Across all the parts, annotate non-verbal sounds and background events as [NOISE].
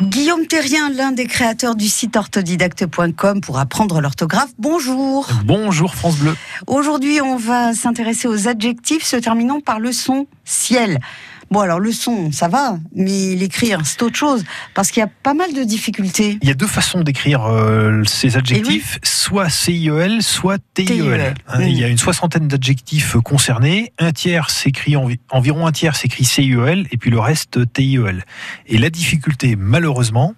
Guillaume Terrien, l'un des créateurs du site orthodidacte.com pour apprendre l'orthographe. Bonjour. Bonjour France Bleu. Aujourd'hui, on va s'intéresser aux adjectifs se terminant par le son ciel. Bon, alors le son, ça va, mais l'écrire, c'est autre chose, parce qu'il y a pas mal de difficultés. Il y a deux façons d'écrire euh, ces adjectifs, soit CIEL, soit TIEL. Hein, il y a une soixantaine d'adjectifs concernés, un tiers s'écrit, environ un tiers s'écrit CIEL, et puis le reste TIEL. Et la difficulté, malheureusement,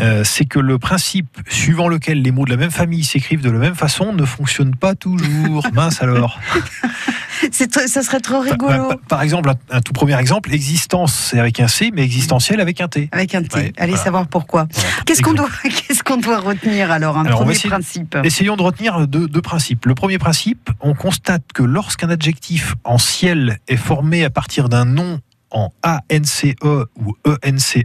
euh, c'est que le principe suivant lequel les mots de la même famille s'écrivent de la même façon ne fonctionne pas toujours. [LAUGHS] Mince alors. ça serait trop rigolo. Par, exemple, un, tout premier exemple, existence c'est avec un C, mais existentiel avec un T. Avec un T. Allez savoir pourquoi. Qu'est-ce qu'on doit, [LAUGHS] qu'est-ce qu'on doit retenir alors Un premier principe? Essayons de retenir deux, deux, principes. Le premier principe, on constate que lorsqu'un adjectif en ciel est formé à partir d'un nom en ANCE ou ENCE,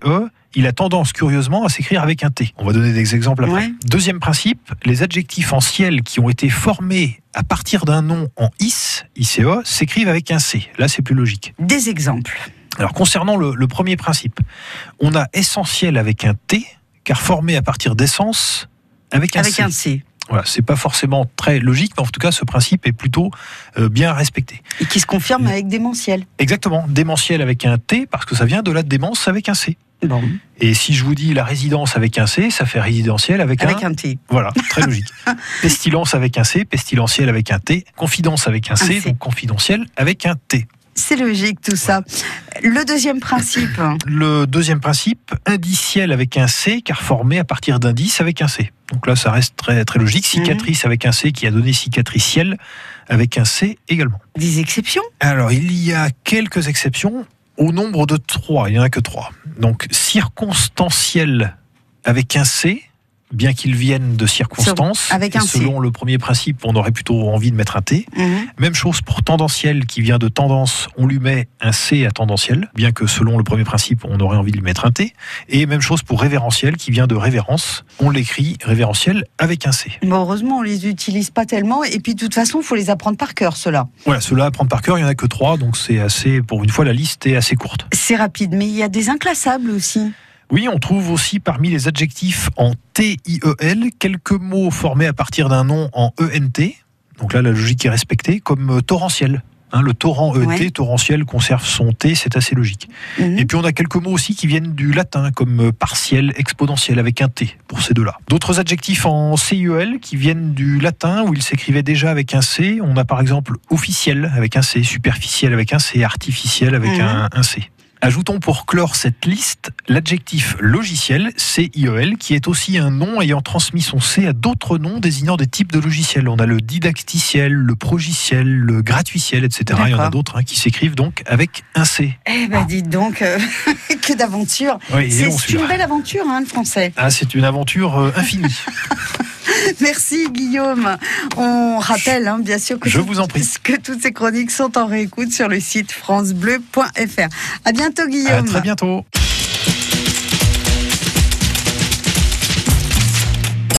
il a tendance curieusement à s'écrire avec un T. On va donner des exemples après. Deuxième principe, les adjectifs en ciel qui ont été formés à partir d'un nom en IS, ICE, s'écrivent avec un C. Là, c'est plus logique. Des exemples. Alors, concernant le, premier principe, on a essentiel avec un T, car formé à partir d'essence avec un avec un C. Voilà, c'est pas forcément très logique, mais en tout cas, ce principe est plutôt euh, bien respecté. Et qui se confirme avec démentiel. Exactement, démentiel avec un T, parce que ça vient de la démence avec un C. Et si je vous dis la résidence avec un C, ça fait résidentiel avec, avec un... T. Voilà, très logique. [LAUGHS] Pestilence avec un C, pestilentiel avec un T. Confidence avec un C, donc confidentiel avec un T. C'est logique tout ça. Le deuxième principe Le deuxième principe, indiciel avec un C, car formé à partir d'indice avec un C. Donc là, ça reste très, très logique. Cicatrice mhm. avec un C qui a donné cicatriciel avec un C également. Des exceptions? Alors, il y a quelques exceptions au nombre de trois. Il n'y en a que trois. Donc, circonstanciel avec un C, bien qu'il vienne de circonstances. Avec un selon le premier principe, on aurait plutôt envie de mettre un T. Mhm. Même chose pour tendanciel, qui vient de tendance, on lui met un C à tendanciel, bien que selon le premier principe, on aurait envie de lui mettre un T. Et même chose pour révérentiel, qui vient de révérence, on l'écrit révérentiel avec un C. Bon, heureusement, on les utilise pas tellement. Et puis, de toute façon, il faut les apprendre par cœur, ceux-là. Voilà, ceux-là, apprendre par cœur, il n'y en a que trois, donc c'est assez, pour une fois, la liste est assez courte. C'est rapide, mais il y a des inclassables aussi. Oui, on trouve aussi parmi les adjectifs en T-I-E-L quelques mots formés à partir d'un nom en ENT. Donc là, la logique est respectée, comme euh, torrentiel. Hein, le torrent ET, torrentiel, conserve son T, c'est assez logique. Mhm. Et puis on a quelques mots aussi qui viennent du latin, comme euh, partiel, exponentiel, avec un T, pour ces deux-là. D'autres adjectifs en CIEL qui viennent du latin, où ils s'écrivaient déjà avec un C. On a par exemple officiel avec un C, superficiel avec un C, artificiel avec mhm. un C. Ajoutons pour clore cette liste l'adjectif logiciel, CIEL, qui est aussi un nom ayant transmis son C à d'autres noms désignant des types de logiciels. On a le didacticiel, le progiciel, le gratuitiel, etc. Il y en a d'autres hein, qui s'écrivent donc avec un C. Eh ben dites donc, euh, [LAUGHS] que d'aventure. c'est une belle aventure, hein, le français. Ah, c'est une aventure euh, infinie. [LAUGHS] [LAUGHS] Merci Guillaume. On rappelle hein, bien sûr que, Je vous en prie. [LAUGHS] que toutes ces chroniques sont en réécoute sur le site francebleu.fr. À bientôt Guillaume. À très bientôt.